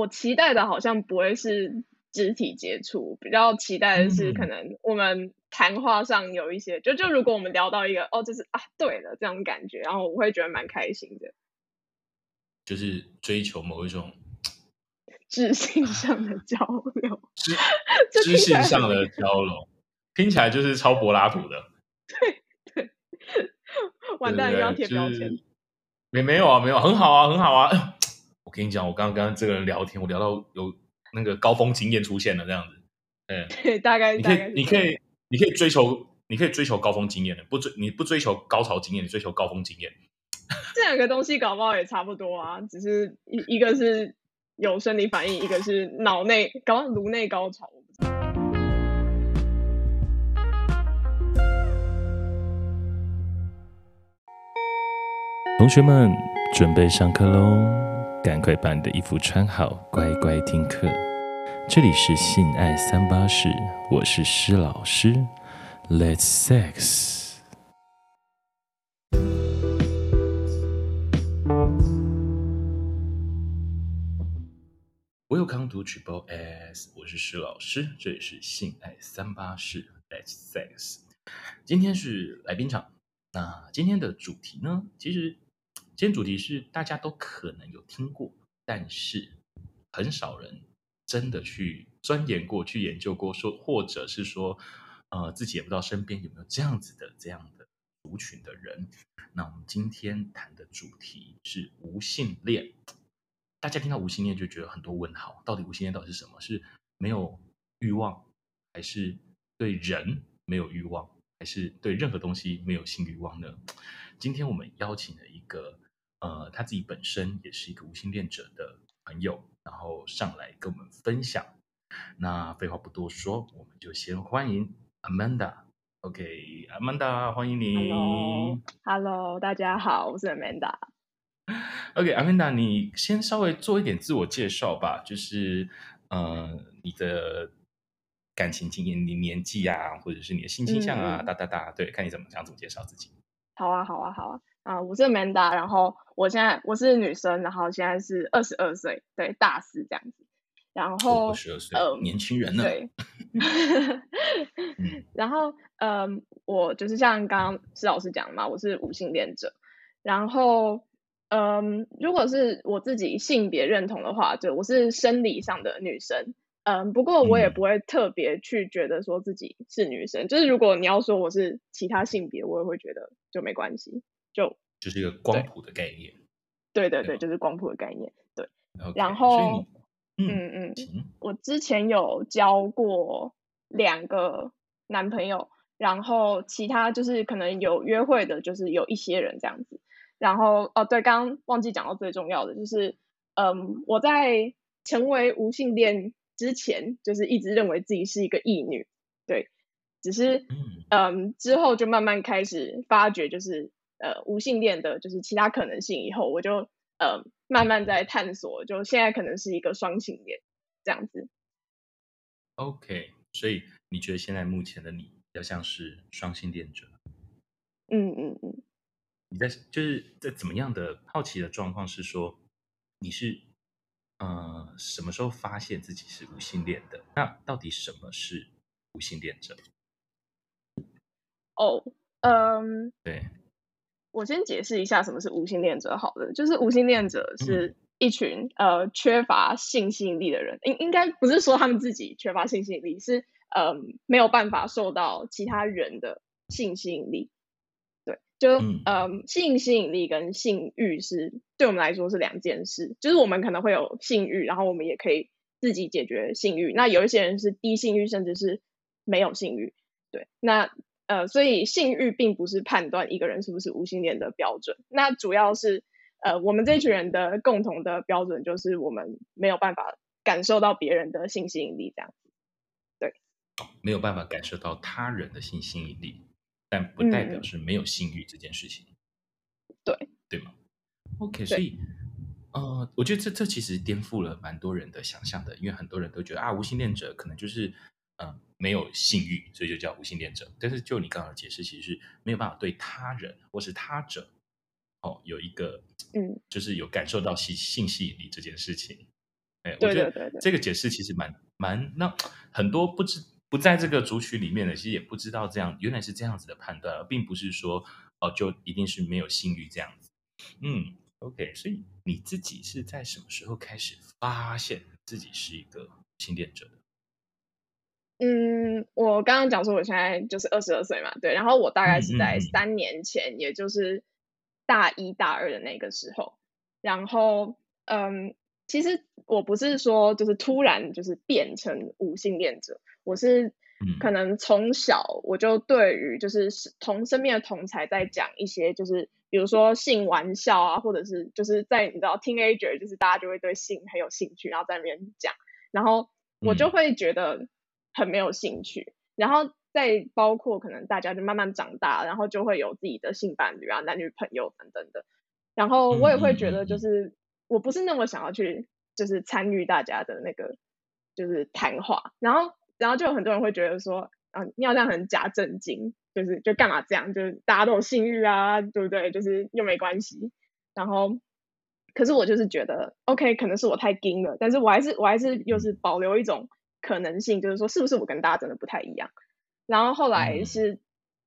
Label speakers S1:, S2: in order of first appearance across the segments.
S1: 我期待的好像不会是肢体接触，比较期待的是可能我们谈话上有一些，嗯、就就如果我们聊到一个哦，就是啊，对了这种感觉，然后我会觉得蛮开心的，
S2: 就是追求某一种
S1: 知性上的交流，
S2: 知知性上的交流，听起来就是超柏拉图的，
S1: 对 对，完蛋又要贴标签，
S2: 没没有啊，没有，很好啊，很好啊。我跟你讲，我刚刚跟这个人聊天，我聊到有那个高峰经验出现了，这样子，嗯，
S1: 对，大概
S2: 你可以，你可以，你可以追求，你可以追求高峰经验的，不追你不追求高潮经验，你追求高峰经验，
S1: 这两个东西搞不好也差不多啊，只是一一个是有生理反应，一个是脑内搞颅内高潮。
S3: 同学们准备上课喽！赶快把你的衣服穿好，乖乖听课。这里是性爱三八室，我是施老师。Let's sex。
S2: Welcome to Triple S，我是施老师，这里是性爱三八室。Let's sex。今天是来宾场，那今天的主题呢？其实。今天主题是大家都可能有听过，但是很少人真的去钻研过、去研究过，说或者是说，呃，自己也不知道身边有没有这样子的这样的族群的人。那我们今天谈的主题是无性恋。大家听到无性恋就觉得很多问号，到底无性恋到底是什么？是没有欲望，还是对人没有欲望，还是对任何东西没有性欲望呢？今天我们邀请了一个。呃，他自己本身也是一个无性恋者的朋友，然后上来跟我们分享。那废话不多说，我们就先欢迎 Amanda。OK，Amanda，欢迎你。
S1: Hello，Hello，大家好，我是 Amanda。
S2: OK，Amanda，你先稍微做一点自我介绍吧，就是呃，你的感情经验、你年纪啊，或者是你的性倾向啊，哒哒哒，对，看你怎么想怎么介绍自己。
S1: 好啊，好啊，好啊。啊，我是 Amanda，然后我现在我是女生，然后现在是二十二岁，对，大四这样子。然后
S2: 二十二岁，呃，年轻人呢？
S1: 对。然后，嗯、呃，我就是像刚刚施老师讲的嘛，我是无性恋者。然后，嗯、呃，如果是我自己性别认同的话，就我是生理上的女生。嗯、呃，不过我也不会特别去觉得说自己是女生。嗯、就是如果你要说我是其他性别，我也会觉得就没关系。就
S2: 就是一个光谱的概念，
S1: 对对对，对就是光谱的概念，对。Okay, 然后，嗯嗯，嗯我之前有交过两个男朋友，然后其他就是可能有约会的，就是有一些人这样子。然后哦，对，刚刚忘记讲到最重要的，就是嗯，我在成为无性恋之前，就是一直认为自己是一个异女，对。只是嗯，嗯，之后就慢慢开始发觉，就是。呃，无性恋的就是其他可能性，以后我就呃慢慢在探索，就现在可能是一个双性恋这样子。
S2: OK，所以你觉得现在目前的你比较像是双性恋者？
S1: 嗯嗯嗯。
S2: 你在就是在怎么样的好奇的状况是说你是呃什么时候发现自己是无性恋的？那到底什么是无性恋者？
S1: 哦，嗯，
S2: 对。
S1: 我先解释一下什么是无性恋者。好了，就是无性恋者是一群、嗯、呃缺乏性吸引力的人，应应该不是说他们自己缺乏性吸引力，是呃没有办法受到其他人的性吸引力。对，就、嗯、呃性吸引力跟性欲是对我们来说是两件事。就是我们可能会有性欲，然后我们也可以自己解决性欲。那有一些人是低性欲，甚至是没有性欲。对，那。呃，所以性欲并不是判断一个人是不是无性恋的标准。那主要是，呃，我们这群人的共同的标准就是我们没有办法感受到别人的性吸引力，这样子。对，
S2: 没有办法感受到他人的性吸引力，但不代表是没有性欲这件事情。
S1: 嗯、对，
S2: 对吗？OK，所以，呃，我觉得这这其实颠覆了蛮多人的想象的，因为很多人都觉得啊，无性恋者可能就是。嗯，没有性欲，所以就叫无性恋者。但是就你刚刚的解释，其实是没有办法对他人或是他者，哦，有一个，嗯，就是有感受到性性吸引力这件事情。哎，我觉得这个解释其实蛮蛮那很多不知不在这个族群里面的，其实也不知道这样原来是这样子的判断，而并不是说哦就一定是没有性欲这样子。嗯，OK，所以你自己是在什么时候开始发现自己是一个性恋者的？
S1: 嗯，我刚刚讲说我现在就是二十二岁嘛，对，然后我大概是在三年前，嗯嗯、也就是大一大二的那个时候，然后嗯，其实我不是说就是突然就是变成无性恋者，我是可能从小我就对于就是同身边的同才在讲一些就是比如说性玩笑啊，或者是就是在你知道 teenager 就是大家就会对性很有兴趣，然后在那边讲，然后我就会觉得。很没有兴趣，然后再包括可能大家就慢慢长大，然后就会有自己的性伴侣啊、男女朋友等等的，然后我也会觉得就是我不是那么想要去就是参与大家的那个就是谈话，然后然后就有很多人会觉得说啊，你好像很假正经，就是就干嘛这样，就是大家都有性欲啊，对不对？就是又没关系，然后可是我就是觉得 OK，可能是我太硬了，但是我还是我还是又是保留一种。可能性就是说，是不是我跟大家真的不太一样？然后后来是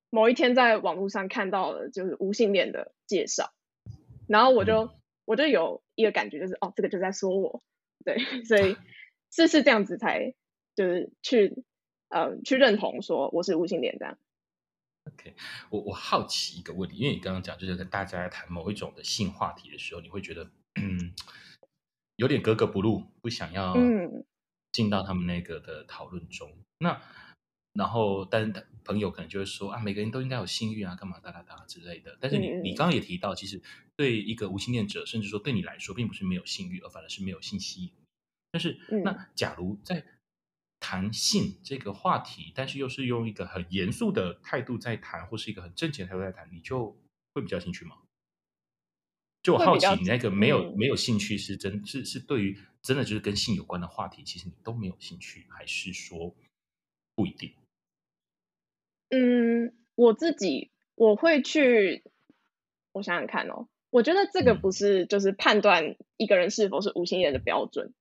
S1: 某一天在网络上看到了就是无性恋的介绍，然后我就我就有一个感觉，就是哦，这个就在说我，对，所以是是这样子才就是去呃去认同说我是无性恋这样。
S2: OK，我我好奇一个问题，因为你刚刚讲就是跟大家在谈某一种的性话题的时候，你会觉得嗯 有点格格不入，不想要嗯。进到他们那个的讨论中，那然后，但是朋友可能就会说啊，每个人都应该有性欲啊，干嘛哒哒哒之类的。但是你你刚刚也提到，其实对一个无性恋者，甚至说对你来说，并不是没有性欲，而反而是没有性吸引。但是，那假如在谈性这个话题，但是又是用一个很严肃的态度在谈，或是一个很正经的态度在谈，你就会比较兴趣吗？就我好奇，你那个没有没有兴趣是真，是是对于真的就是跟性有关的话题，其实你都没有兴趣，还是说不一定？
S1: 嗯，我自己我会去，我想想看哦，我觉得这个不是就是判断一个人是否是无性恋的标准。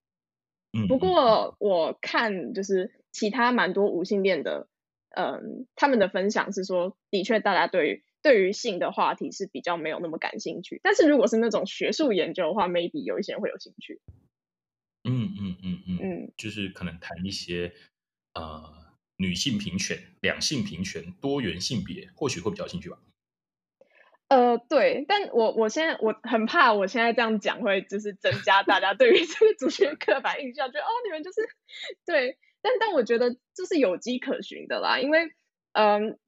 S1: 嗯，不过我看就是其他蛮多无性恋的，嗯，他们的分享是说，的确大家对于。对于性的话题是比较没有那么感兴趣，但是如果是那种学术研究的话，maybe 有一些人会有兴趣。
S2: 嗯嗯嗯嗯嗯，就是可能谈一些呃女性平权、两性平权、多元性别，或许会比较有兴趣吧。
S1: 呃，对，但我我现在我很怕，我现在这样讲会就是增加大家对于这个族群刻板印象，觉得哦你们就是对，但但我觉得这是有迹可循的啦，因为嗯。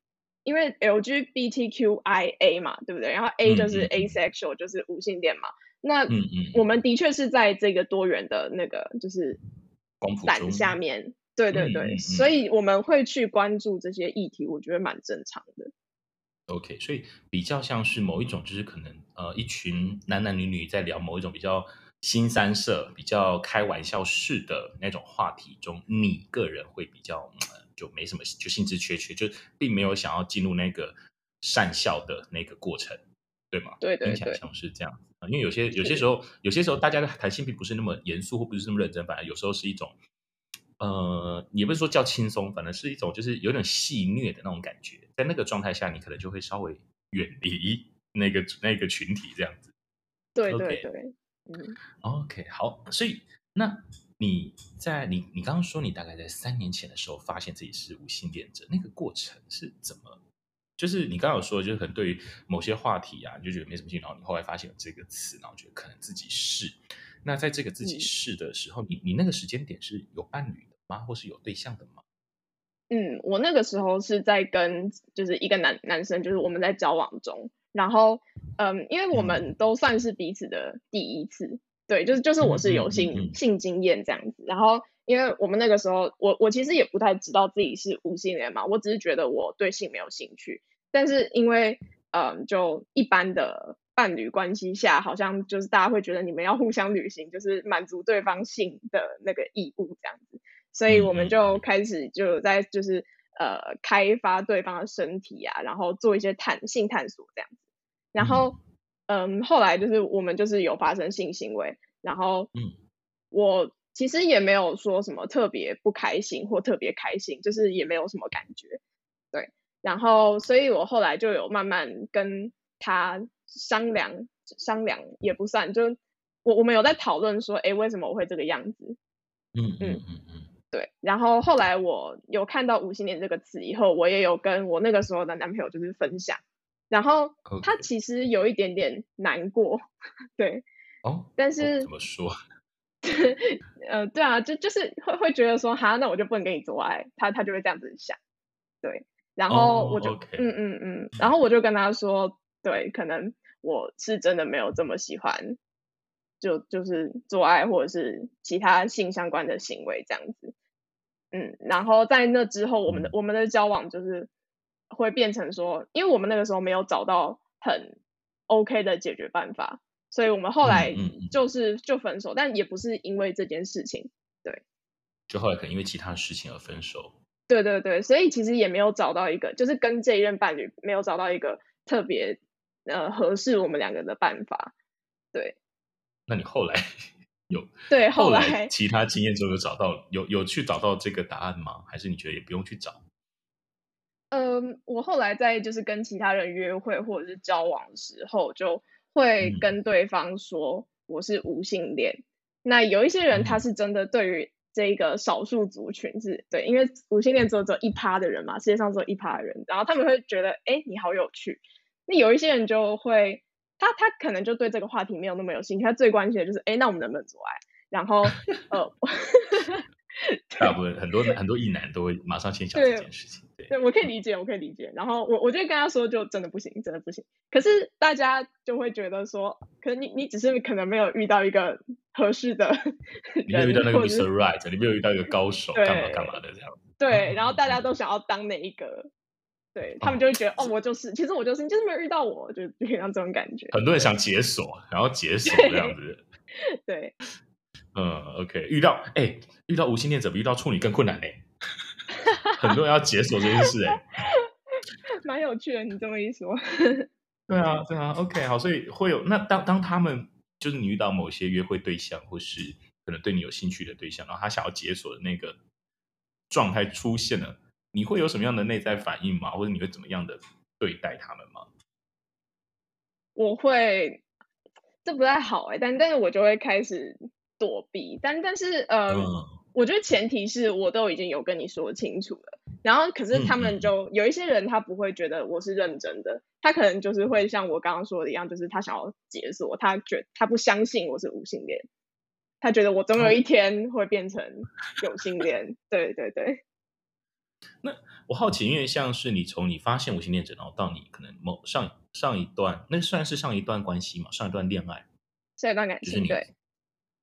S1: 因为 LGBTQIA 嘛，对不对？然后 A 就是 asexual，、嗯、就是无性恋嘛。那我们的确是在这个多元的那个就是伞下面，对对对、所以我们会去关注这些议题，我觉得蛮正常的。
S2: OK，所以比较像是某一种，就是可能呃，一群男男女女在聊某一种比较新三色、比较开玩笑式的那种话题中，你个人会比较。就没什么，就兴致缺缺，就并没有想要进入那个善笑的那个过程，对吗？
S1: 对对对，
S2: 听起来像是这样啊。因为有些有些时候，有些时候大家的谈性并不是那么严肃，或不是那么认真，反而有时候是一种，呃，也不是说叫轻松，反正是一种就是有点戏谑的那种感觉。在那个状态下，你可能就会稍微远离那个那个群体这样子。
S1: 对对对，okay. 嗯
S2: ，OK，好，所以那。你在你你刚刚说你大概在三年前的时候发现自己是无性恋者，那个过程是怎么？就是你刚刚有说，就是可能对于某些话题啊，你就觉得没什么兴趣，然后你后来发现有这个词，然后觉得可能自己是。那在这个自己是的时候，嗯、你你那个时间点是有伴侣的吗？或是有对象的吗？
S1: 嗯，我那个时候是在跟就是一个男男生，就是我们在交往中，然后嗯，因为我们都算是彼此的第一次。嗯对，就是就是我是有性、性经验这样子，然后因为我们那个时候，我我其实也不太知道自己是无性恋嘛，我只是觉得我对性没有兴趣，但是因为嗯，就一般的伴侣关系下，好像就是大家会觉得你们要互相履行，就是满足对方性的那个义务这样子，所以我们就开始就在就是呃开发对方的身体啊，然后做一些探性探索这样子，然后。嗯，后来就是我们就是有发生性行为，然后，嗯，我其实也没有说什么特别不开心或特别开心，就是也没有什么感觉。对，然后所以我后来就有慢慢跟他商量，商量也不算，就我我们有在讨论说，哎，为什么我会这个样子？
S2: 嗯嗯嗯嗯，
S1: 对。然后后来我有看到“无性恋”这个词以后，我也有跟我那个时候的男朋友就是分享。然后他其实有一点点难过，对，
S2: 哦，
S1: 但是
S2: 怎么说？
S1: 呃，对啊，就就是会会觉得说，哈，那我就不能跟你做爱，他他就会这样子想，对，然后我就，oh. 嗯嗯嗯，然后我就跟他说，对，可能我是真的没有这么喜欢，就就是做爱或者是其他性相关的行为这样子，嗯，然后在那之后，我们的我们的交往就是。会变成说，因为我们那个时候没有找到很 OK 的解决办法，所以我们后来就是就分手，但也不是因为这件事情，对，
S2: 就后来可能因为其他事情而分手。
S1: 对对对，所以其实也没有找到一个，就是跟这一任伴侣没有找到一个特别呃合适我们两个的办法。对，
S2: 那你后来 有
S1: 对后来，
S2: 后来其他经验之后有找到有有去找到这个答案吗？还是你觉得也不用去找？
S1: 嗯，我后来在就是跟其他人约会或者是交往的时候，就会跟对方说我是无性恋。嗯、那有一些人他是真的对于这个少数族群是对，因为无性恋只有只有一趴的人嘛，世界上只有一趴的人，然后他们会觉得哎，你好有趣。那有一些人就会，他他可能就对这个话题没有那么有兴趣，他最关心的就是哎，那我们能不能做爱？然后呃。
S2: 大部分很多很多异男都会马上先想这件事情，
S1: 对，我可以理解，我可以理解。然后我我就跟他说，就真的不行，真的不行。可是大家就会觉得说，可能你你只是可能没有遇到一个合适的，
S2: 你没有遇到那个 Mr. Right，你没有遇到一个高手，干嘛干嘛的这样。
S1: 对，然后大家都想要当哪一个，对他们就会觉得哦，我就是，其实我就是，你就是没有遇到我，就就像这种感觉。
S2: 很多人想解锁，然后解锁这样子，
S1: 对。
S2: 嗯，OK，遇到哎，遇到无性恋者比遇到处女更困难哎，很多人要解锁这件事哎，
S1: 蛮有趣的，你这么一说，
S2: 对啊，对啊，OK，好，所以会有那当当他们就是你遇到某些约会对象，或是可能对你有兴趣的对象，然后他想要解锁的那个状态出现了，你会有什么样的内在反应吗？或者你会怎么样的对待他们吗？
S1: 我会，这不太好哎，但但是我就会开始。躲避，但但是呃，嗯、我觉得前提是我都已经有跟你说清楚了，然后可是他们。就、嗯、有一些人他不会觉得我是认真的，他可能就是会像我刚刚说的一样，就是他想要解锁，他觉他不相信我是无性恋，他觉得我总有一天会变成有性恋，嗯、对对对。
S2: 那我好奇，因为像是你从你发现无性恋者，然后到你可能某上上一段，那算是上一段关系嘛，上一段恋爱，
S1: 上一段感情，对。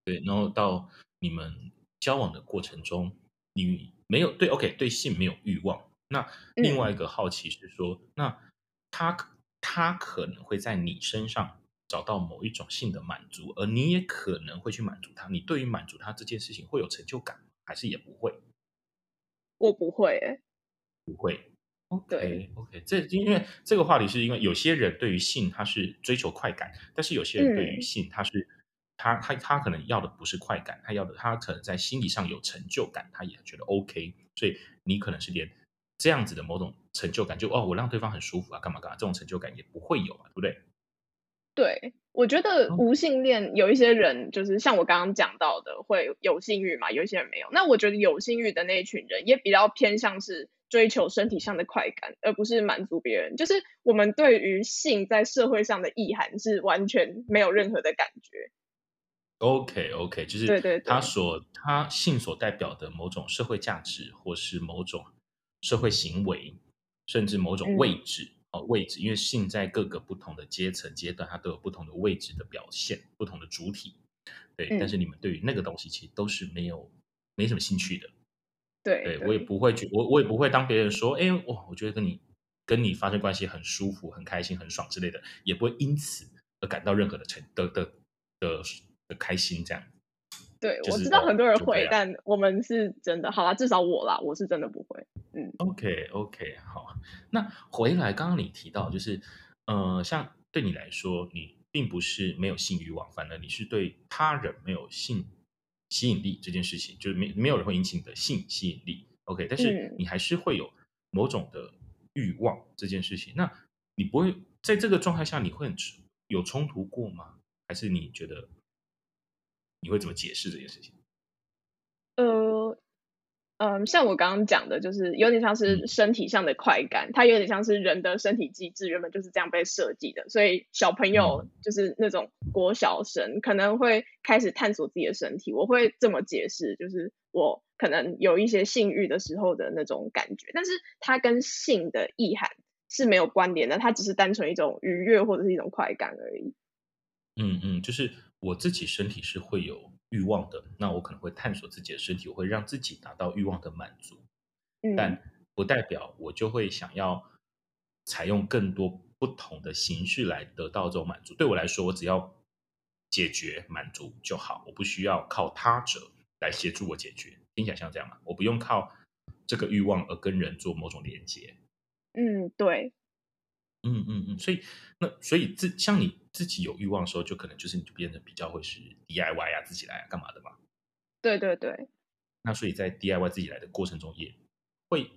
S2: 对，然后到你们交往的过程中，你没有对，OK，对性没有欲望。那另外一个好奇是说，嗯、那他他可能会在你身上找到某一种性的满足，而你也可能会去满足他。你对于满足他这件事情会有成就感，还是也不会？
S1: 我不会，哎，
S2: 不会。OK，OK，这因为这个话题是因为有些人对于性他是追求快感，但是有些人对于性他是。嗯他他他可能要的不是快感，他要的他可能在心理上有成就感，他也觉得 OK，所以你可能是连这样子的某种成就感，就哦，我让对方很舒服啊，干嘛干嘛，这种成就感也不会有啊，对不对？
S1: 对，我觉得无性恋有一些人就是像我刚刚讲到的，会有性欲嘛，有一些人没有。那我觉得有性欲的那一群人也比较偏向是追求身体上的快感，而不是满足别人。就是我们对于性在社会上的意涵是完全没有任何的感
S2: 觉。Okay, 就是他所他性所代表的某种社会价值，或是某种社会行为，甚至某种位置哦、位置，因为性在各个不同的阶层阶段，它都有不同的位置的表现，不同的主体。对，嗯、但是你们对于那个东西其实都是没有没什么兴趣的。
S1: 对，
S2: 对，对我也不会去，我我也不会当别人说，哎，哇，我觉得跟你跟你发生关系很舒服、很开心、很爽之类的，也不会因此而感到任何的成的的的。开心这样，
S1: 对，我知道很多人会，但我们是真的好啦，至少我啦，我是真的不会。嗯
S2: ，OK OK，好。那回来，刚刚你提到就是，呃，像对你来说，你并不是没有性欲望，反而你是对他人没有性吸引力这件事情，就是没没有人会引起你的性吸引力，OK，但是你还是会有某种的欲望这件事情。嗯、那你不会在这个状态下，你会很有冲突过吗？还是你觉得你会怎么解释这件事情？
S1: 呃。嗯，像我刚刚讲的，就是有点像是身体上的快感，嗯、它有点像是人的身体机制原本就是这样被设计的，所以小朋友就是那种国小生可能会开始探索自己的身体。我会这么解释，就是我可能有一些性欲的时候的那种感觉，但是它跟性的意涵是没有关联的，它只是单纯一种愉悦或者是一种快感而已。
S2: 嗯嗯，就是我自己身体是会有。欲望的，那我可能会探索自己的身体，我会让自己达到欲望的满足，嗯，但不代表我就会想要采用更多不同的形式来得到这种满足。对我来说，我只要解决满足就好，我不需要靠他者来协助我解决。听起来像这样吗？我不用靠这个欲望而跟人做某种连接。
S1: 嗯，对。
S2: 嗯嗯嗯，所以那所以自像你自己有欲望的时候，就可能就是你就变得比较会是 DIY 啊，自己来啊，干嘛的嘛？
S1: 对对对。
S2: 那所以在 DIY 自己来的过程中，也会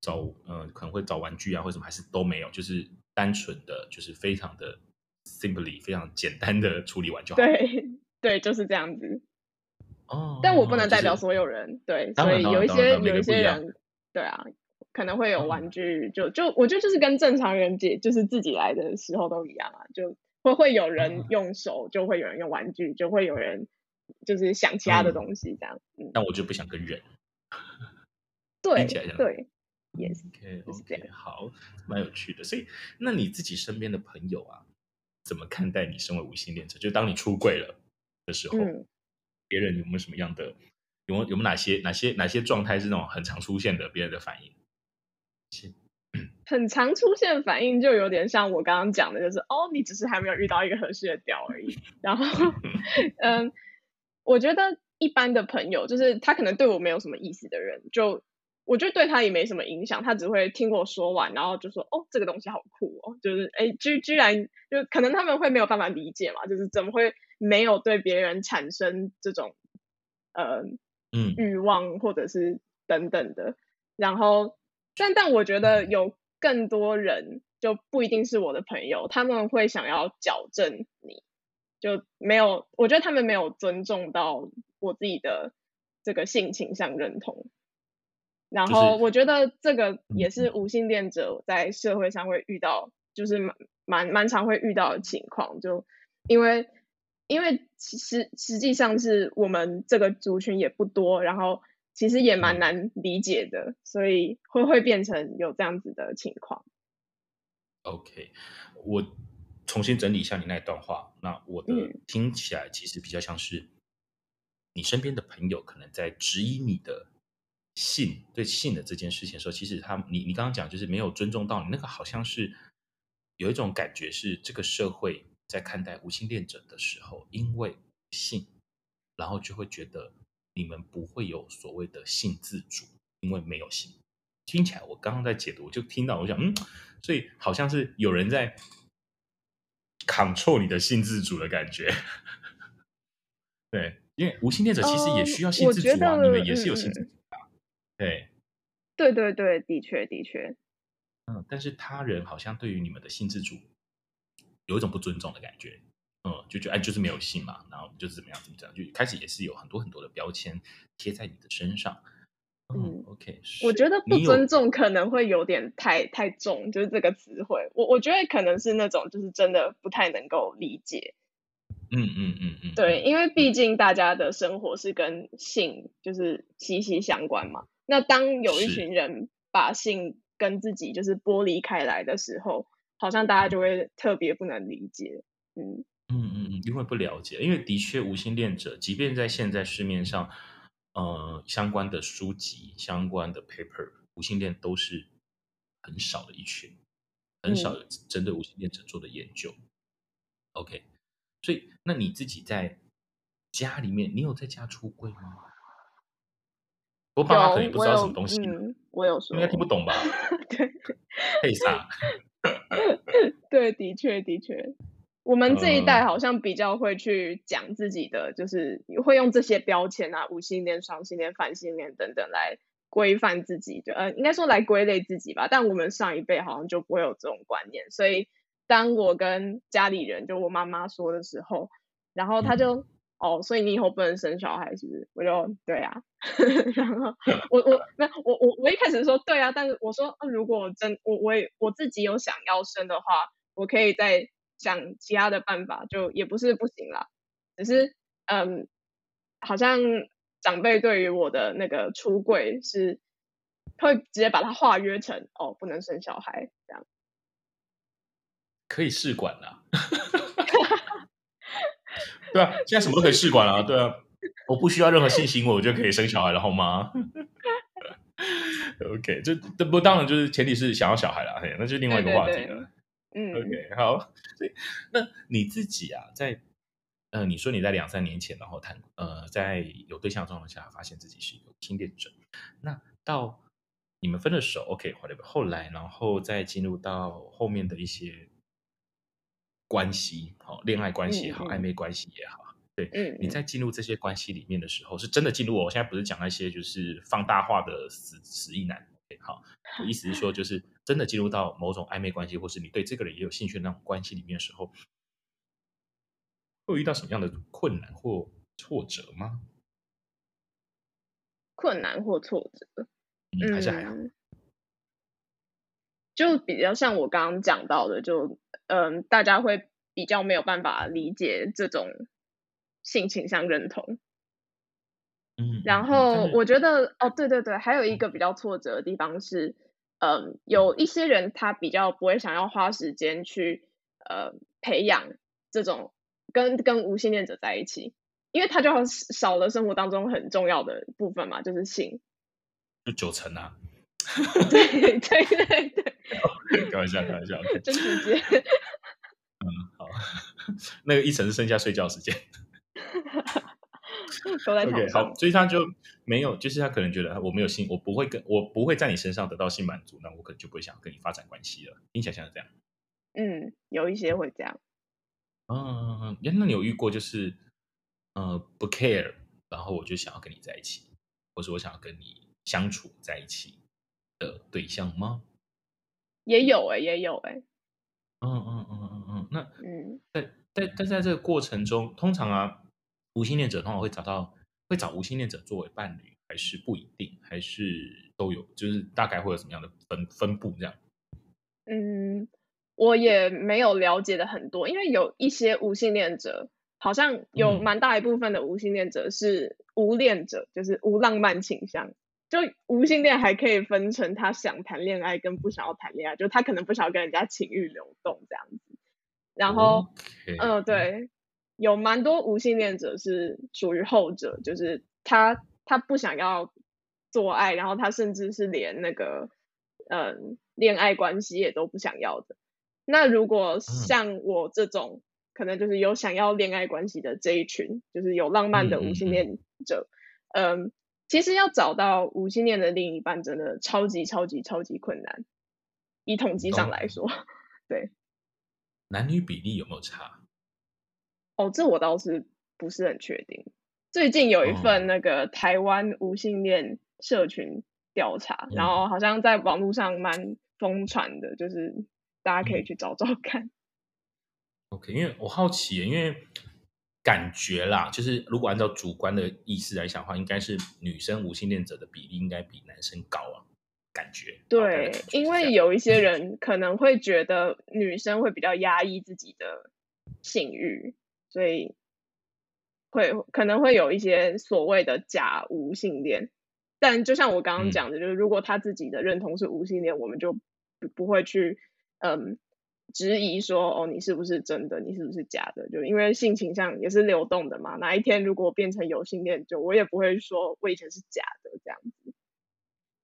S2: 找呃可能会找玩具啊，或者什么，还是都没有，就是单纯的就是非常的 simply 非常简单的处理完就好。
S1: 对对，就是这样子。哦。但我不能代表所有人，就是、对，所以有一些有一些人，对啊。可能会有玩具，嗯、就就我觉得就是跟正常人解，就是自己来的时候都一样啊，就会会有人用手，就会有人用玩具，就会有人就是想其他的东西这样。嗯，
S2: 但我就不想跟人。
S1: 对对，Yes。
S2: OK OK，好，蛮有趣的。所以，那你自己身边的朋友啊，怎么看待你身为无性恋者？就当你出柜了的时候，嗯、别人有没有什么样的，有有有没有哪些哪些哪些状态是那种很常出现的别人的反应？
S1: 很常出现反应，就有点像我刚刚讲的，就是哦，你只是还没有遇到一个合适的屌而已。然后，嗯，我觉得一般的朋友，就是他可能对我没有什么意思的人，就我觉得对他也没什么影响，他只会听我说完，然后就说哦，这个东西好酷哦，就是哎，居居然就可能他们会没有办法理解嘛，就是怎么会没有对别人产生这种呃嗯欲望或者是等等的，然后。但但我觉得有更多人就不一定是我的朋友，他们会想要矫正你，就没有，我觉得他们没有尊重到我自己的这个性倾向认同。然后我觉得这个也是无性恋者在社会上会遇到，就是蛮蛮蛮常会遇到的情况，就因为因为其实实际上是我们这个族群也不多，然后。其实也蛮难理解的，嗯、所以会会变成有这样子的情况。
S2: OK，我重新整理一下你那段话。那我的听起来其实比较像是你身边的朋友可能在质疑你的性对性的这件事情的时候，其实他你你刚刚讲就是没有尊重到你，那个好像是有一种感觉是这个社会在看待无性恋者的时候，因为性，然后就会觉得。你们不会有所谓的性自主，因为没有性。听起来，我刚刚在解读，就听到，我想，嗯，所以好像是有人在 control 你的性自主的感觉。对，因为无性恋者其实也需要性自主啊，你们也是有性自主的。对，
S1: 对对对，的确的确。
S2: 嗯，但是他人好像对于你们的性自主有一种不尊重的感觉。嗯，就觉得哎，就是没有性嘛，然后就是怎么样怎么样，就开始也是有很多很多的标签贴在你的身上。嗯，OK，
S1: 我觉得不尊重可能会有点太太重，就是这个词汇，我我觉得可能是那种就是真的不太能够理解。
S2: 嗯嗯嗯嗯，
S1: 对，因为毕竟大家的生活是跟性就是息息相关嘛。那当有一群人把性跟自己就是剥离开来的时候，好像大家就会特别不能理解。嗯。
S2: 嗯嗯嗯，因为不了解，因为的确无性恋者，即便在现在市面上，呃，相关的书籍、相关的 paper，无性恋都是很少的一群，很少有针对无性恋者做的研究。嗯、OK，所以那你自己在家里面，你有在家出柜吗？我爸妈可能不知道什么东西，
S1: 嗯、我有说，
S2: 应该听不懂吧？
S1: 对，
S2: 为啥？
S1: 对，的确，的确。我们这一代好像比较会去讲自己的，就是会用这些标签啊，无性恋、双性恋、泛性恋等等来规范自己，就呃，应该说来归类自己吧。但我们上一辈好像就不会有这种观念，所以当我跟家里人，就我妈妈说的时候，然后他就、嗯、哦，所以你以后不能生小孩，是不是？我就对啊，然后 我我那我我我一开始说对啊，但是我说，呃、如果真我我也我自己有想要生的话，我可以在。想其他的办法，就也不是不行啦，只是嗯，好像长辈对于我的那个出柜是会直接把它化约成哦，不能生小孩这样，
S2: 可以试管啦，对啊，现在什么都可以试管了，对啊，我不需要任何性行为，我就可以生小孩了，好吗？OK，这这不当然就是前提是想要小孩了，嘿，那就另外一个话题了。对对对
S1: 嗯
S2: ，OK，好，所以那你自己啊，在呃，你说你在两三年前，然后谈呃，在有对象的状况下，发现自己是一个无性恋者，那到你们分了手，OK，whatever，后来，然后再进入到后面的一些关系，好，恋爱关系也好，暧昧关系也好，对，嗯，你在进入这些关系里面的时候，是真的进入，我现在不是讲那些就是放大化的死死意男好，我意思是说就是。真的进入到某种暧昧关系，或是你对这个人也有兴趣的那种关系里面的时候，会遇到什么样的困难或挫折吗？
S1: 困难或挫折，
S2: 嗯，还是还好。
S1: 就比较像我刚刚讲到的，就嗯，大家会比较没有办法理解这种性倾向认同。
S2: 嗯，
S1: 然后我觉得，哦，对对对，还有一个比较挫折的地方是。嗯，有一些人他比较不会想要花时间去呃培养这种跟跟无性恋者在一起，因为他就少了生活当中很重要的部分嘛，就是性。
S2: 就九成啊。
S1: 对对对对。
S2: 开玩笑，开玩笑。
S1: 真直接。
S2: 嗯，好。那个一层是剩下睡觉时间。
S1: 都在床上。
S2: Okay, 好，所以他就没有，就是他可能觉得我没有性，我不会跟我不会在你身上得到性满足，那我可能就不会想跟你发展关系了。听起来像是这样。
S1: 嗯，有一些会这样。
S2: 嗯，那你有遇过就是呃不 care，然后我就想要跟你在一起，或是我想要跟你相处在一起的对象吗？
S1: 也有哎、欸，也有哎、欸。
S2: 嗯嗯嗯嗯嗯，那
S1: 嗯，
S2: 在在但在这个过程中，通常啊。无性恋者通常会找到会找无性恋者作为伴侣，还是不一定，还是都有，就是大概会有什么样的分分布这样？
S1: 嗯，我也没有了解的很多，因为有一些无性恋者，好像有蛮大一部分的无性恋者是无恋者，嗯、就是无浪漫倾向。就无性恋还可以分成他想谈恋爱跟不想要谈恋爱，就他可能不想要跟人家情欲流动这样子。然后，嗯对。有蛮多无性恋者是属于后者，就是他他不想要做爱，然后他甚至是连那个嗯恋爱关系也都不想要的。那如果像我这种，可能就是有想要恋爱关系的这一群，就是有浪漫的无性恋者，嗯，嗯，其实要找到无性恋的另一半真的超级超级超级困难。以统计上来说，对，
S2: 男女比例有没有差？
S1: 哦，这我倒是不是很确定。最近有一份那个台湾无性恋社群调查，嗯、然后好像在网络上蛮疯传的，就是大家可以去找找看。嗯、
S2: OK，因为我好奇，因为感觉啦，就是如果按照主观的意思来想的话，应该是女生无性恋者的比例应该比男生高啊，感觉。
S1: 对，因为有一些人可能会觉得女生会比较压抑自己的性欲。所以会可能会有一些所谓的假无性恋，但就像我刚刚讲的，就是如果他自己的认同是无性恋，嗯、我们就不不会去嗯质疑说哦，你是不是真的，你是不是假的，就因为性倾向也是流动的嘛。哪一天如果变成有性恋，就我也不会说我以前是假的这样子。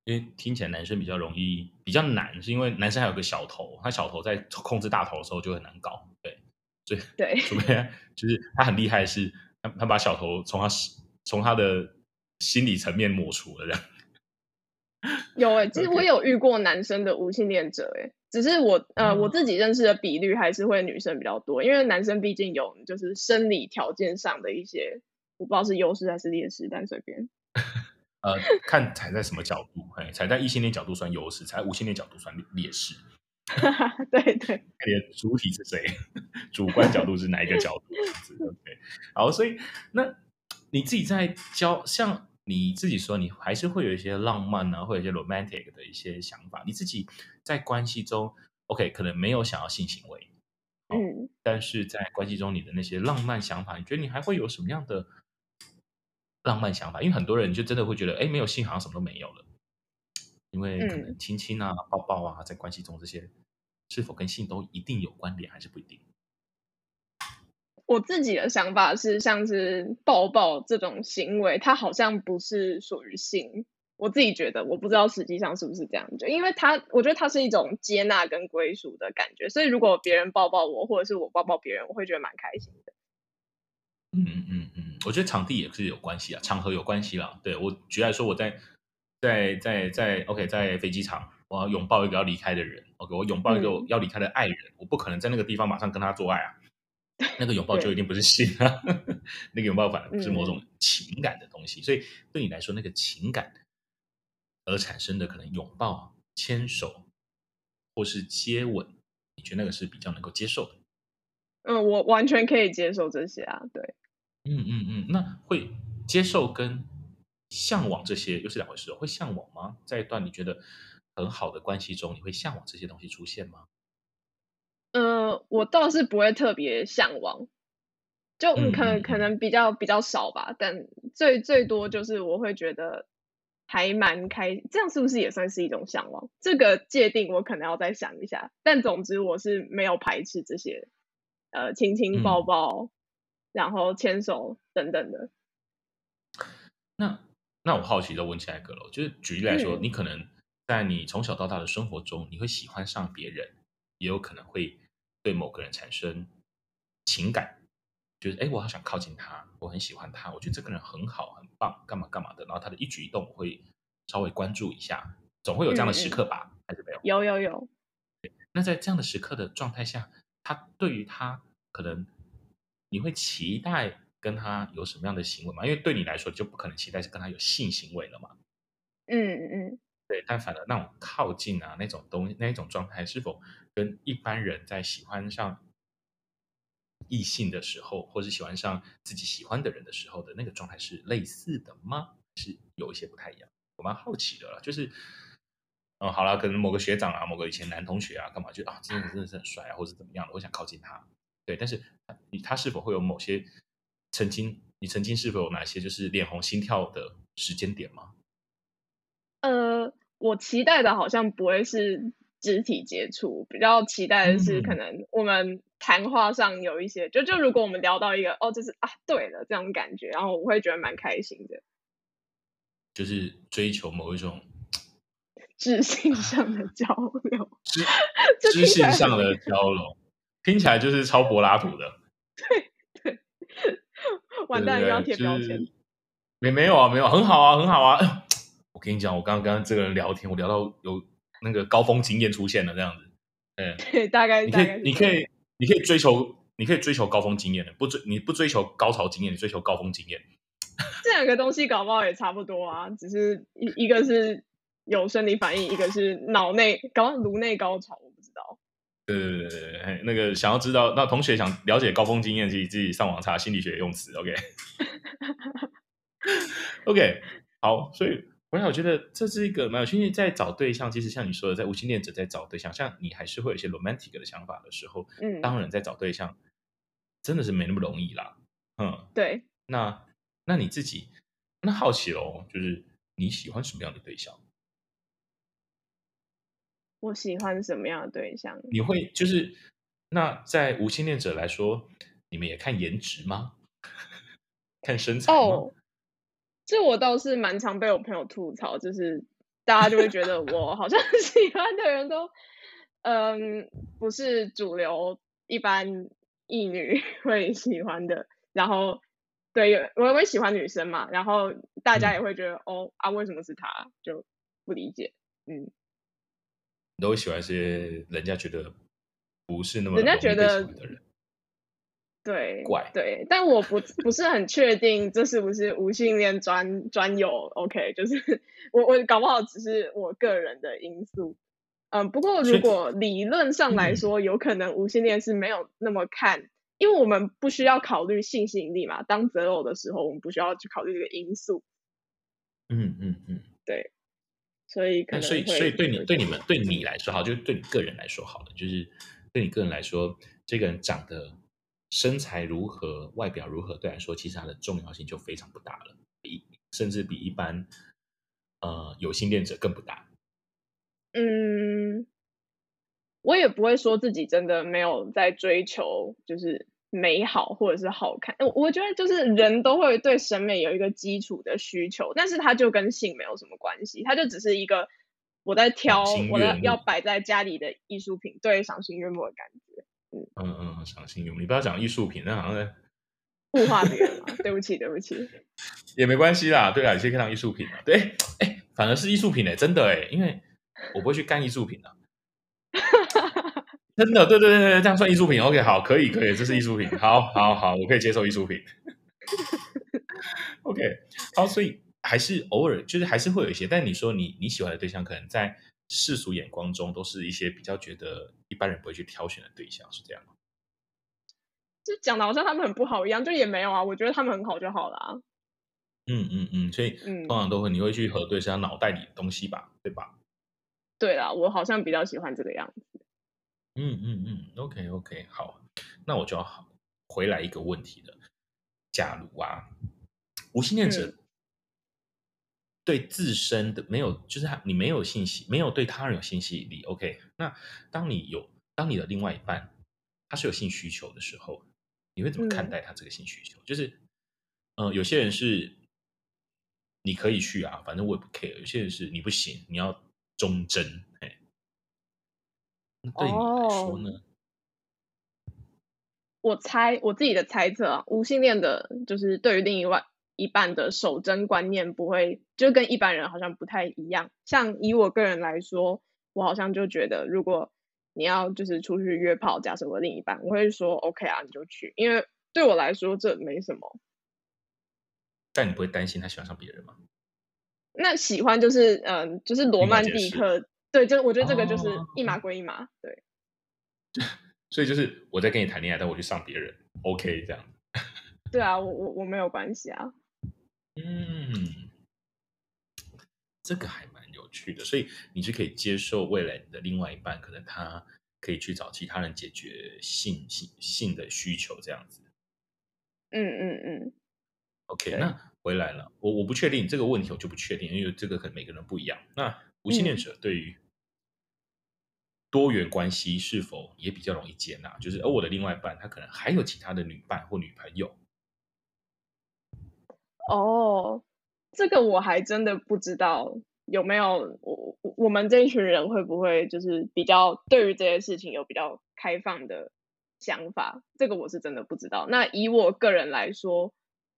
S2: 因为听起来男生比较容易比较难，是因为男生还有个小头，他小头在控制大头的时候就很难搞，对。对，对，除非就是他很厉害，是他他把小头从他从他的心理层面抹除了这样。
S1: 有哎、欸，其实我有遇过男生的无性恋者哎、欸，只是我呃、嗯、我自己认识的比率还是会女生比较多，因为男生毕竟有就是生理条件上的一些，我不知道是优势还是劣势，但随便。
S2: 呃，看踩在什么角度，哎，踩在异性恋角度算优势，踩在无性恋角度算劣势。
S1: 对 对，
S2: 你的主体是谁？主观角度是哪一个角度？对，好，所以那你自己在交像。你自己说，你还是会有一些浪漫啊，会有一些 romantic 的一些想法。你自己在关系中，OK，可能没有想要性行为，嗯，但是在关系中，你的那些浪漫想法，你觉得你还会有什么样的浪漫想法？因为很多人就真的会觉得，哎，没有性好像什么都没有了，因为可能亲亲啊、抱抱啊，在关系中这些是否跟性都一定有关联，还是不一定？
S1: 我自己的想法是，像是抱抱这种行为，它好像不是属于性。我自己觉得，我不知道实际上是不是这样，就因为它，我觉得它是一种接纳跟归属的感觉。所以，如果别人抱抱我，或者是我抱抱别人，我会觉得蛮开心的。
S2: 嗯嗯嗯嗯，我觉得场地也是有关系啊，场合有关系啦。对，我举例来说，我在在在在 OK，在飞机场，我要拥抱一个要离开的人，OK，我拥抱一个要离开的爱人，嗯，我不可能在那个地方马上跟他做爱啊。那个拥抱就一定不是性啊，那个拥抱反而是某种情感的东西，嗯，所以对你来说，那个情感而产生的可能拥抱、牵手或是接吻，你觉得那个是比较能够接受的？
S1: 嗯，我完全可以接受这些啊，对，
S2: 嗯嗯嗯，那会接受跟向往这些又是两回事哦，会向往吗？在一段你觉得很好的关系中，你会向往这些东西出现吗？
S1: 呃，我倒是不会特别向往，就可能可能比较比较少吧。但最最多就是我会觉得还蛮开，这样是不是也算是一种向往？这个界定我可能要再想一下。但总之我是没有排斥这些，呃，亲亲抱抱，嗯、然后牵手等等的。
S2: 那那我好奇的问起来，阁楼，就是举例来说，嗯，你可能在你从小到大的生活中，你会喜欢上别人，也有可能会。对某个人产生情感，就是哎，我好想靠近他，我很喜欢他，我觉得这个人很好，很棒，干嘛干嘛的。然后他的一举一动我会稍微关注一下，总会有这样的时刻吧？嗯、还是没有？
S1: 有有有。
S2: 那在这样的时刻的状态下，他对于他可能你会期待跟他有什么样的行为吗？因为对你来说就不可能期待是跟他有性行为了嘛。
S1: 嗯嗯
S2: 嗯。对，但反而那种靠近啊，那种东西，那种状态，是否跟一般人在喜欢上异性的时候，或是喜欢上自己喜欢的人的时候的那个状态是类似的吗？是有一些不太一样。我蛮好奇的了，就是，嗯，好了，可能某个学长啊，某个以前男同学啊，干嘛就啊，今天真的是很帅啊，或者怎么样的，我想靠近他。对，但是你他是否会有某些曾经，你曾经是否有哪些就是脸红心跳的时间点吗？
S1: 呃，我期待的好像不会是肢体接触，比较期待的是可能我们谈话上有一些，嗯、就就如果我们聊到一个哦，就是啊，对了这种感觉，然后我会觉得蛮开心的，
S2: 就是追求某一种
S1: 知性上的交流，
S2: 知 知性上的交流，听起来就是超柏拉图的，
S1: 对 对，完蛋又要贴标签，
S2: 没没有啊，没有，很好啊，很好啊。我跟你讲，我刚刚跟这个人聊天，我聊到有那个高峰经验出现了，这样子，嗯，
S1: 对，大概，你可以，
S2: 你可以，你可以追求，你可以追求高峰经验的，不追，你不追求高潮经验，你追求高峰经验。
S1: 这两个东西搞不好也差不多啊，只是一一个是有生理反应，一个是脑内搞颅内高潮。
S2: 对对对对，那个想要知道，那同学想了解高峰经验，自己自己上网查心理学用词，OK，OK，好，所以。我想，我觉得这是一个蛮有趣。在找对象，其实像你说的，在无性恋者在找对象，像你还是会有一些 romantic 的想法的时候，嗯，当然在找对象真的是没那么容易啦。嗯，
S1: 对。
S2: 那那你自己那好奇哦，就是你喜欢什么样的对象？
S1: 我喜欢什么样的对象？
S2: 你会就是那在无性恋者来说，你们也看颜值吗？看身材吗？Oh.
S1: 这我倒是蛮常被我朋友吐槽，就是大家就会觉得我好像 喜欢的人都，嗯，不是主流一般异女 会喜欢的。然后，对，我也会喜欢女生嘛。然后大家也会觉得，嗯、哦啊，为什么是他？就不理解。嗯，
S2: 你都会喜欢一些人家觉得不是那么
S1: 人家觉得
S2: 的人。
S1: 对，
S2: 怪
S1: 对，但我不不是很确定这是不是无性恋专专有。OK，就是 我我搞不好只是我个人的因素。嗯，不过如果理论上来说，有可能无性恋是没有那么看，因为我们不需要考虑性吸引力嘛。当择偶的时候，我们不需要去考虑这个因素。
S2: 嗯嗯嗯，
S1: 对。所以可能，
S2: 所以所以对你对你们对你来说好，就是对你个人来说好了，就是对你个人来说，这个人长得。身材如何，外表如何，对来说，其实它的重要性就非常不大了，比甚至比一般呃有性恋者更不大。
S1: 嗯，我也不会说自己真的没有在追求，就是美好或者是好看。我我觉得就是人都会对审美有一个基础的需求，但是它就跟性没有什么关系，它就只是一个我在挑我的要摆在家里的艺术品，对赏心悦目的感觉。
S2: 嗯嗯，赏心悦目。你不要讲艺术品，那好像在
S1: 物化别人嘛。对不起，对不起，
S2: 也没关系啦。对啊，你可以看到艺术品嘛。对，哎，反而是艺术品哎，真的哎，因为我不会去干艺术品的。真的，对对对对，这样算艺术品。OK，好，可以可以，这是艺术品。好，好，好，我可以接受艺术品。OK，好，所以还是偶尔就是还是会有一些，但你说你你喜欢的对象可能在。世俗眼光中，都是一些比较觉得一般人不会去挑选的对象，是这样吗？
S1: 就讲的好像他们很不好一样，就也没有啊。我觉得他们很好就好了。
S2: 嗯嗯嗯，所以通常都会，你会去核对是他脑袋里的东西吧，对吧？
S1: 对啦，我好像比较喜欢这个样子。
S2: 嗯嗯嗯，OK OK，好，那我就要回来一个问题了。假如啊，无性恋者。嗯对自身的没有，就是他，你没有信息，没有对他人有性吸引力。OK，那当你有，当你的另外一半他是有性需求的时候，你会怎么看待他这个性需求？嗯、就是，嗯、呃，有些人是你可以去啊，反正我也不 care。有些人是你不行，你要忠贞。哎，那对你来说呢？
S1: 哦、我猜我自己的猜测啊，无性恋的，就是对于另一外。一半的守贞观念不会，就跟一般人好像不太一样。像以我个人来说，我好像就觉得，如果你要就是出去约炮，假设我另一半，我会说 OK 啊，你就去，因为对我来说这没什么。
S2: 但你不会担心他喜欢上别人吗？
S1: 那喜欢就是嗯、呃，就是罗曼蒂克，对，就我觉得这个就是一码归一码，哦、对。
S2: 所以就是我在跟你谈恋爱，但我去上别人，OK 这样。
S1: 对啊，我我我没有关系啊。
S2: 嗯，这个还蛮有趣的，所以你是可以接受未来你的另外一半，可能他可以去找其他人解决性性性的需求，这样子。
S1: 嗯嗯嗯。
S2: OK，那回来了，我我不确定这个问题，我就不确定，因为这个可能每个人不一样。那无性恋者对于多元关系是否也比较容易接纳？就是而我的另外一半，他可能还有其他的女伴或女朋友。
S1: 哦，这个我还真的不知道有没有我我们这一群人会不会就是比较对于这些事情有比较开放的想法，这个我是真的不知道。那以我个人来说，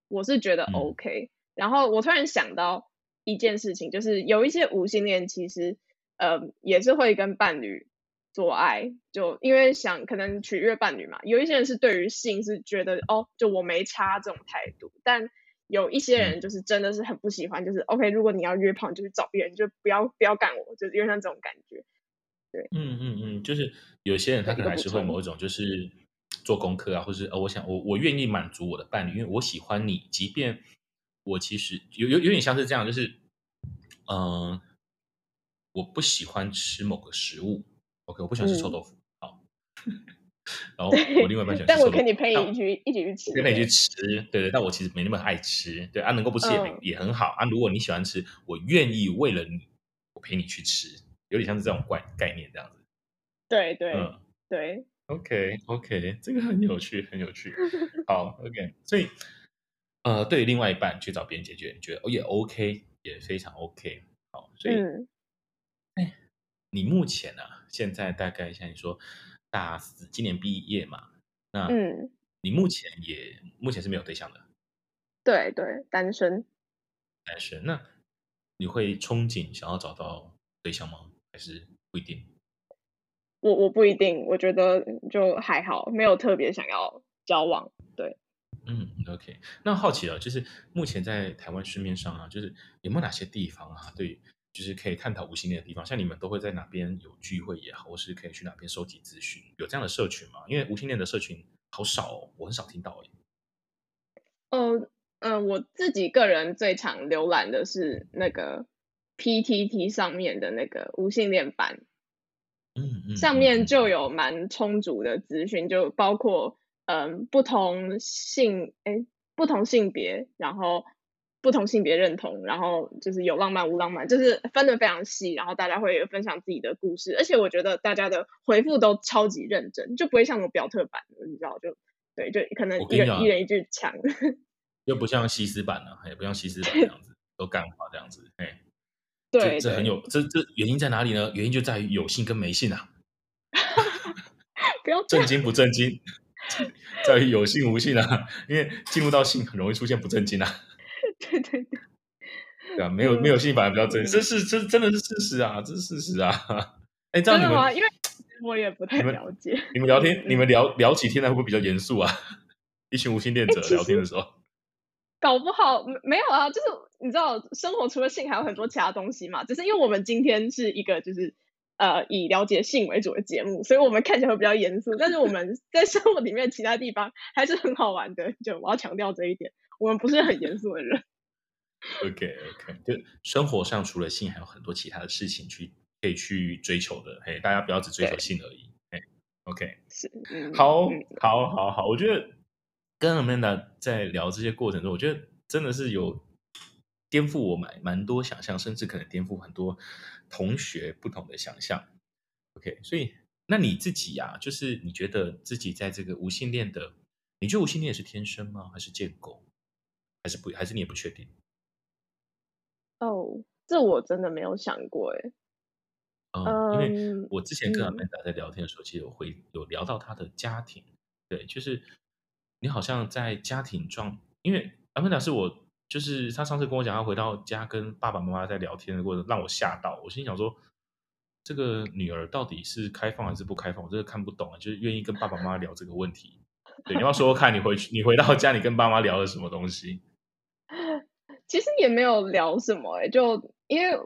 S1: 我是觉得 OK。嗯、然后我突然想到一件事情，就是有一些无性恋其实呃也是会跟伴侣做爱，就因为想可能取悦伴侣嘛。有一些人是对于性是觉得哦，就我没差这种态度，但。有一些人就是真的是很不喜欢，嗯、就是 OK，如果你要约炮，就去找别人，就不要不要干我，就是有点像这种感觉。对，
S2: 嗯嗯嗯，就是有些人他可能还是会某一种就是做功课啊，或是呃，我想我我愿意满足我的伴侣，因为我喜欢你，即便我其实有有有点像是这样，就是嗯、呃，我不喜欢吃某个食物，OK，我不喜欢吃臭豆腐，嗯、好。然后我另外一半想，
S1: 但我跟你陪你去一起去吃，
S2: 陪你去吃，对对，但我其实没那么爱吃，对啊，能够不吃也没、嗯、也很好啊。如果你喜欢吃，我愿意为了你，我陪你去吃，有点像是这种怪概念这样子。
S1: 对对、
S2: 嗯、
S1: 对
S2: ，OK OK，这个很有趣，很有趣。好，OK，所以呃，对于另外一半去找别人解决，你觉得哦也 OK，也非常 OK。好，所以，哎、嗯，你目前呢、啊，现在大概像你说。大四今年毕业嘛，那嗯，你目前也、嗯、目前是没有对象的，
S1: 对对，单身，
S2: 单身。那你会憧憬想要找到对象吗？还是不一定？
S1: 我我不一定，我觉得就还好，没有特别想要交往。对，
S2: 嗯，OK。那好奇了，就是目前在台湾市面上啊，就是有没有哪些地方啊，对，就是可以探讨无性恋的地方？像你们都会在哪边有聚会也好，或是可以去哪边收集资讯？有这样的社群吗？因为无性恋的社群好少哦，我很少听到哎。
S1: 嗯嗯、呃呃，我自己个人最常浏览的是那个 PTT 上面的那个无性恋版。嗯上面就有蛮充足的资讯，就包括嗯不同性诶不同性别，然后不同性别认同，然后就是有浪漫无浪漫，就是分的非常细，然后大家会分享自己的故事，而且我觉得大家的回复都超级认真，就不会像那种表特版的，你知道就对，就可能一人一人一句抢，
S2: 又不像西施版的，也不像西施版这样子都干话这样子，哎。
S1: 对，
S2: 这很有这这原因在哪里呢？原因就在于有性跟没性啊。
S1: 不要
S2: 震惊不震惊，在于有性无性啊。因为进入到性很容易出现不正经啊。
S1: 对对对，
S2: 对啊，没有没有性反而比较真实，这是这真的是事实啊，这是事实啊。哎，这样你们
S1: 因为我也不太了解。
S2: 你们，聊天，你们聊聊起天来会不会比较严肃啊？一群无性恋者聊天的时候。
S1: 搞不好没有啊，就是你知道，生活除了性还有很多其他东西嘛。只是因为我们今天是一个就是呃以了解性为主的节目，所以我们看起来会比较严肃。但是我们 在生活里面其他地方还是很好玩的。就我要强调这一点，我们不是很严肃的人。
S2: OK OK，就生活上除了性还有很多其他的事情去可以去追求的。嘿，大家不要只追求性而已。嘿，OK，
S1: 是，嗯、
S2: 好，好，好，好，我觉得。跟 Amanda 在聊这些过程中，我觉得真的是有颠覆我蛮蛮多想象，甚至可能颠覆很多同学不同的想象。OK，所以那你自己呀、啊，就是你觉得自己在这个无性恋的，你觉得无性恋是天生吗？还是建构？还是不？还是你也不确定？
S1: 哦，这我真的没有想过哎。
S2: 嗯，因为我之前跟 Amanda 在聊天的时候，嗯、其实我会有聊到他的家庭，对，就是。你好像在家庭状，因为阿曼达是我，就是他上次跟我讲，他回到家跟爸爸妈妈在聊天的过程，让我吓到。我心想说，这个女儿到底是开放还是不开放？我真的看不懂啊，就是愿意跟爸爸妈妈聊这个问题。对，你要说说看，你回去，你回到家，你跟爸妈聊了什么东西？
S1: 其实也没有聊什么、欸，哎，就因为。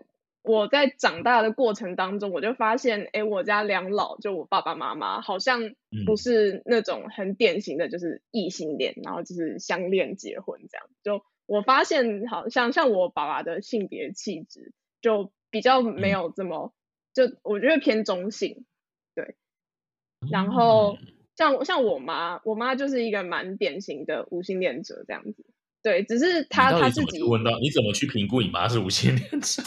S1: 我在长大的过程当中，我就发现，哎，我家两老就我爸爸妈妈，好像不是那种很典型的，就是异性恋，然后就是相恋结婚这样。就我发现，好像像我爸爸的性别气质，就比较没有这么，就我觉得偏中性，对。然后像像我妈，我妈就是一个蛮典型的无性恋者这样子，对。只是他他自己
S2: 问到，你怎么去评估你妈是无性恋者？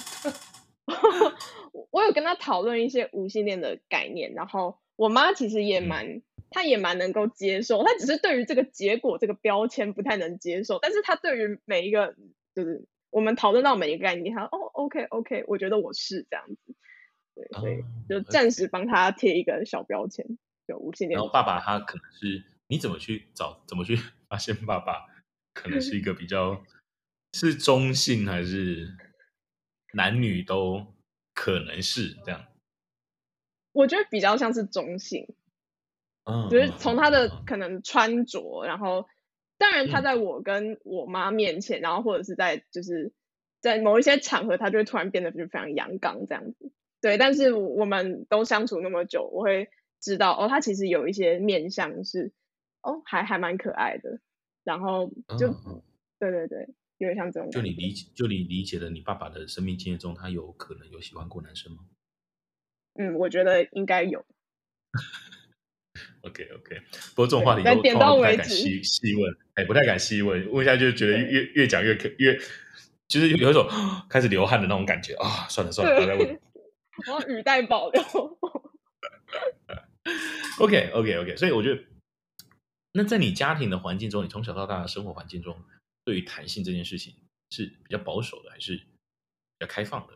S1: 我有跟他讨论一些无性恋的概念，然后我妈其实也蛮，她也蛮能够接受，她只是对于这个结果这个标签不太能接受，但是她对于每一个就是我们讨论到每一个概念，她哦，OK OK，我觉得我是这样子，对，所以就暂时帮他贴一个小标签，就无性恋。
S2: 然后爸爸他可能是你怎么去找，怎么去发现爸爸可能是一个比较是中性还是？男女都可能是这样，
S1: 我觉得比较像是中性，嗯，就是从他的可能穿着，嗯、然后当然他在我跟我妈面前，嗯、然后或者是在就是在某一些场合，他就会突然变得就是非常阳刚这样子，对。但是我们都相处那么久，我会知道哦，他其实有一些面相是哦，还还蛮可爱的，然后就、嗯、对对对。有点像这种，
S2: 就你理解，就你理解的，你爸爸的生命经验中，他有可能有喜欢过男生吗？
S1: 嗯，我觉得应该有。
S2: OK OK，不过这种话题都点到为止，不太敢细细问，哎，不太敢细问，问一下就觉得越越讲越可越，就是有一种开始流汗的那种感觉啊！算了算了，不要再问。
S1: 我要语带保留。
S2: OK OK OK，所以我觉得，那在你家庭的环境中，你从小到大的生活环境中。对于弹性这件事情是比较保守的，还是比较开放的？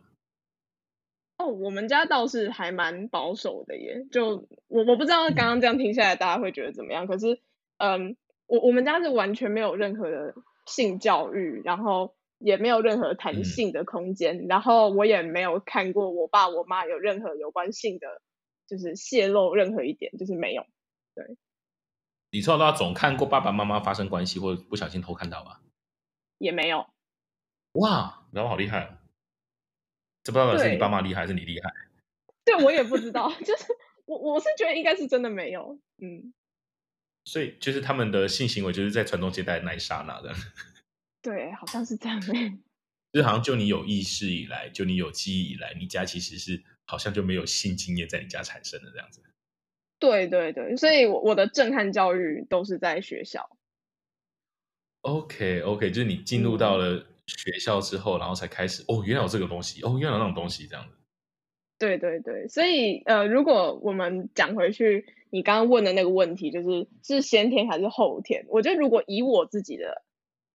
S1: 哦，我们家倒是还蛮保守的耶。就我我不知道刚刚这样听下来，大家会觉得怎么样？嗯、可是，嗯，我我们家是完全没有任何的性教育，然后也没有任何弹性的空间，嗯、然后我也没有看过我爸我妈有任何有关性的，就是泄露任何一点，就是没有。对，
S2: 你从小到大总看过爸爸妈妈发生关系，或者不小心偷看到吧？
S1: 也没有。
S2: 哇，然后好厉害！这不知道是你爸妈厉害还是你厉害？
S1: 对，我也不知道，就是我我是觉得应该是真的没有，嗯。
S2: 所以就是他们的性行为就是在传宗接代那一刹那的。
S1: 对，好像是这样诶。
S2: 就好像就你有意识以来，就你有记忆以来，你家其实是好像就没有性经验在你家产生的这样子。
S1: 对对对，所以我我的震撼教育都是在学校。
S2: OK OK，就是你进入到了学校之后，嗯、然后才开始哦，原来有这个东西，哦，原来有那种东西这样子。
S1: 对对对，所以呃，如果我们讲回去，你刚刚问的那个问题，就是是先天还是后天？我觉得如果以我自己的。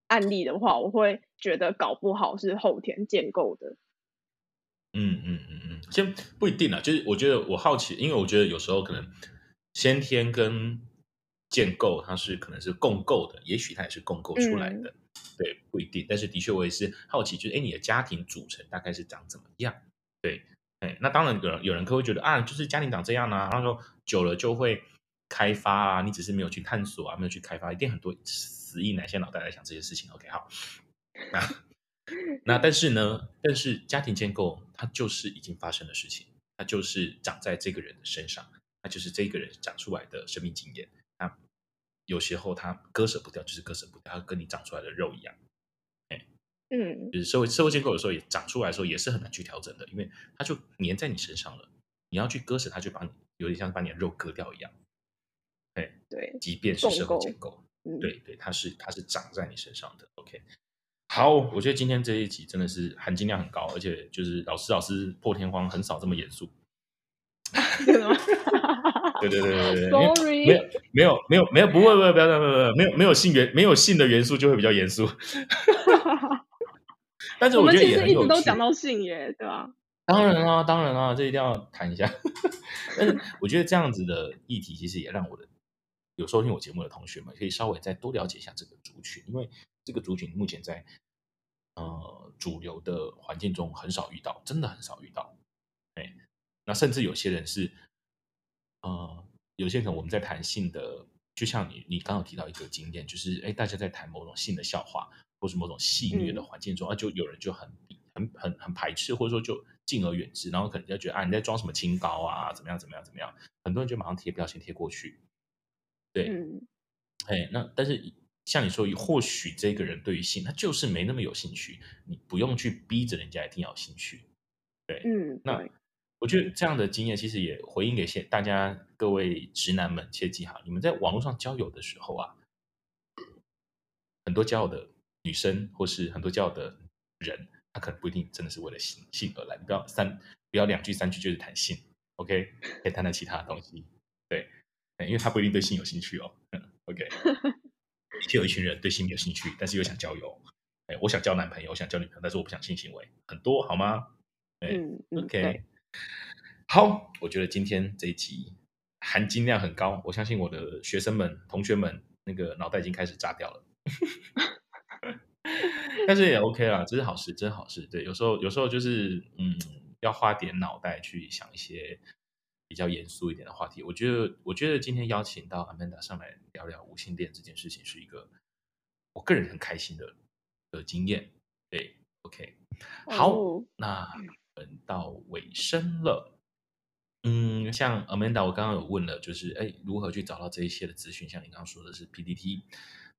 S1: 案例的话，我会觉得搞不好是后天建构的。
S2: 嗯嗯嗯嗯，先不一定啊，就是我觉得我好奇，因为我觉得有时候可能先天跟建构它是可能是共构的，也许它也是共构出来的，嗯、对，不一定。但是的确我也是好奇，就是哎，你的家庭组成大概是长怎么样？对，哎，那当然有人有人可能会觉得啊，就是家庭长这样啊，然后说久了就会开发啊，你只是没有去探索啊，没有去开发，一定很多。死意男性脑袋在想这些事情，OK，好。那 那但是呢，但是家庭建构它就是已经发生的事情，它就是长在这个人的身上，它就是这个人长出来的生命经验。那有时候他割舍不掉，就是割舍不掉，他跟你长出来的肉一样。哎，嗯，就是社会社会结构有时候也长出来的时候也是很难去调整的，因为它就粘在你身上了。你要去割舍它，就把你有点像把你的肉割掉一样。哎，对，即便是社会结构。对对，它是它是长在你身上的。OK，好，我觉得今天这一集真的是含金量很高，而且就是老师老师破天荒很少这么严肃。
S1: 真的吗？
S2: 对对对对对
S1: ，Sorry，
S2: 没有没有没有没有不会不会不要不要不要没有没有性元没有性的元素就会比较严肃。但是我们其实一直都讲
S1: 到性耶，对吧？
S2: 当然啊，当然啊，这一定要谈一下。但是我觉得这样子的议题其实也让我的。有收听我节目的同学们，可以稍微再多了解一下这个族群，因为这个族群目前在呃主流的环境中很少遇到，真的很少遇到。哎，那甚至有些人是，呃，有些可能我们在谈性的，就像你你刚刚提到一个经验，就是哎，大家在谈某种性的笑话，或是某种戏谑的环境中，嗯、啊，就有人就很很很很排斥，或者说就敬而远之，然后可能就觉得啊，你在装什么清高啊，怎么样怎么样怎么样，很多人就马上贴标签贴过去。对，嗯，哎，那但是像你说，或许这个人对于性，他就是没那么有兴趣，你不用去逼着人家一定要有兴趣。对，嗯，那我觉得这样的经验其实也回应给些大家各位直男们，切记哈，你们在网络上交友的时候啊，很多交友的女生或是很多交友的人，他可能不一定真的是为了性性而来，你不要三不要两句三句就是谈性，OK，可以谈谈其他的东西，对。因为他不一定对性有兴趣哦。OK，的 确有一群人对性没有兴趣，但是又想交友。哎，我想交男朋友，我想交女朋友，但是我不想性行为，很多好吗？嗯，OK，对好，我觉得今天这一集含金量很高，我相信我的学生们、同学们那个脑袋已经开始炸掉了。但是也 OK 啦，这是好事，真好事。对，有时候有时候就是嗯，要花点脑袋去想一些。比较严肃一点的话题，我觉得，我觉得今天邀请到 Amanda 上来聊聊无性恋这件事情，是一个我个人很开心的的经验。对，OK，好，哦、那我们到尾声了。嗯，像 Amanda，我刚刚有问了，就是哎，如何去找到这一些的资讯？像你刚刚说的是 PPT，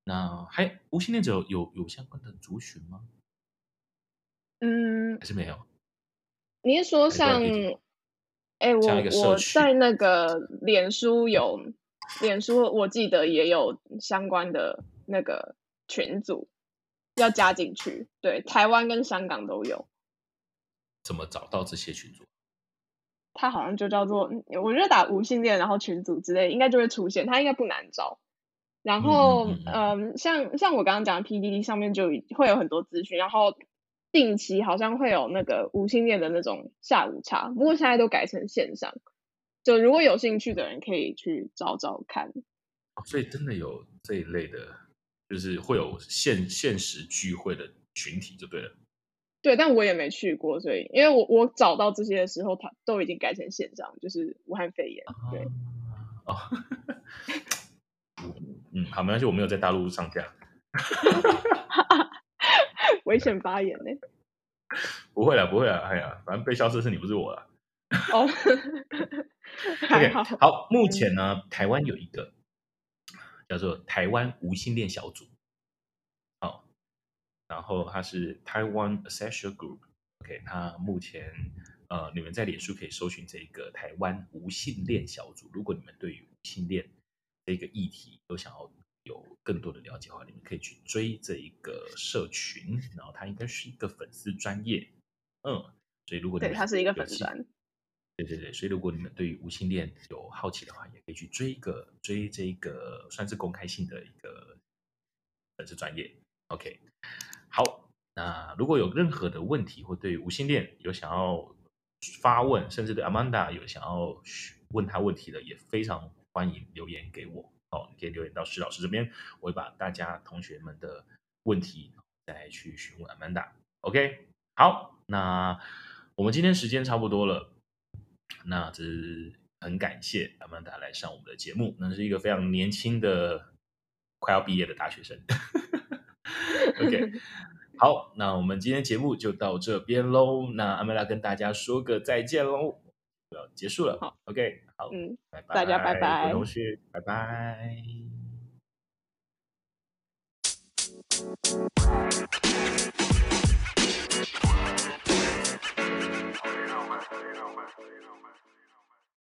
S2: 那还无性恋者有有，有相关的族群吗？嗯，还是没有？
S1: 你是说像？哎，我我在那个脸书有，脸书我记得也有相关的那个群组要加进去，对，台湾跟香港都有。
S2: 怎么找到这些群组？
S1: 他好像就叫做，我觉得打无性恋，然后群组之类，应该就会出现，他应该不难找。然后，嗯，嗯，嗯，嗯，像像我刚刚讲的 PDD 上面就会有很多资讯，然后。定期好像会有那个无性恋的那种下午茶，不过现在都改成线上。就如果有兴趣的人可以去找找看。
S2: 所以真的有这一类的，就是会有现现实聚会的群体就对了。
S1: 对，但我也没去过，所以因为我我找到这些的时候，它都已经改成线上，就是武汉肺炎。对，
S2: 哦，嗯，好，没关系，我没有在大陆上架。
S1: 危险发言呢？
S2: 不会啦，不会啦，哎呀，反正被消失是你，不是我了。
S1: 哦
S2: ，OK，好，目前呢，台湾有一个叫做台湾无性恋小组。然后它是 Taiwan Asexual Group，OK，它目前呃，你们在脸书可以搜寻这个台湾无性恋小组。如果你们对于无性恋这个议题都想要有更多的了解的话，你们可以去追这一个社群。然后它应该是一个粉丝专业，嗯，所以如果你们
S1: 对它是一个粉丝专，
S2: 对对对，所以如果你们对于无性恋有好奇的话，也可以去追一个追这一个算是公开性的一个粉丝专业，OK。那如果有任何的问题，或对无性恋有想要发问，甚至对 Amanda 有想要问他问题的，也非常欢迎留言给我。哦，你可以留言到施老师这边，我会把大家同学们的问题再去询问 Amanda。OK，好，那我们今天时间差不多了，那这很感谢 Amanda 来上我们的节目，那是一个非常年轻的快要毕业的大学生。OK，好，那我们今天节目就到这边喽。那阿梅拉跟大家说个再见喽，要结束了。好，OK，好，
S1: 嗯，
S2: 拜拜，
S1: 大家拜拜，
S2: 同学，拜拜。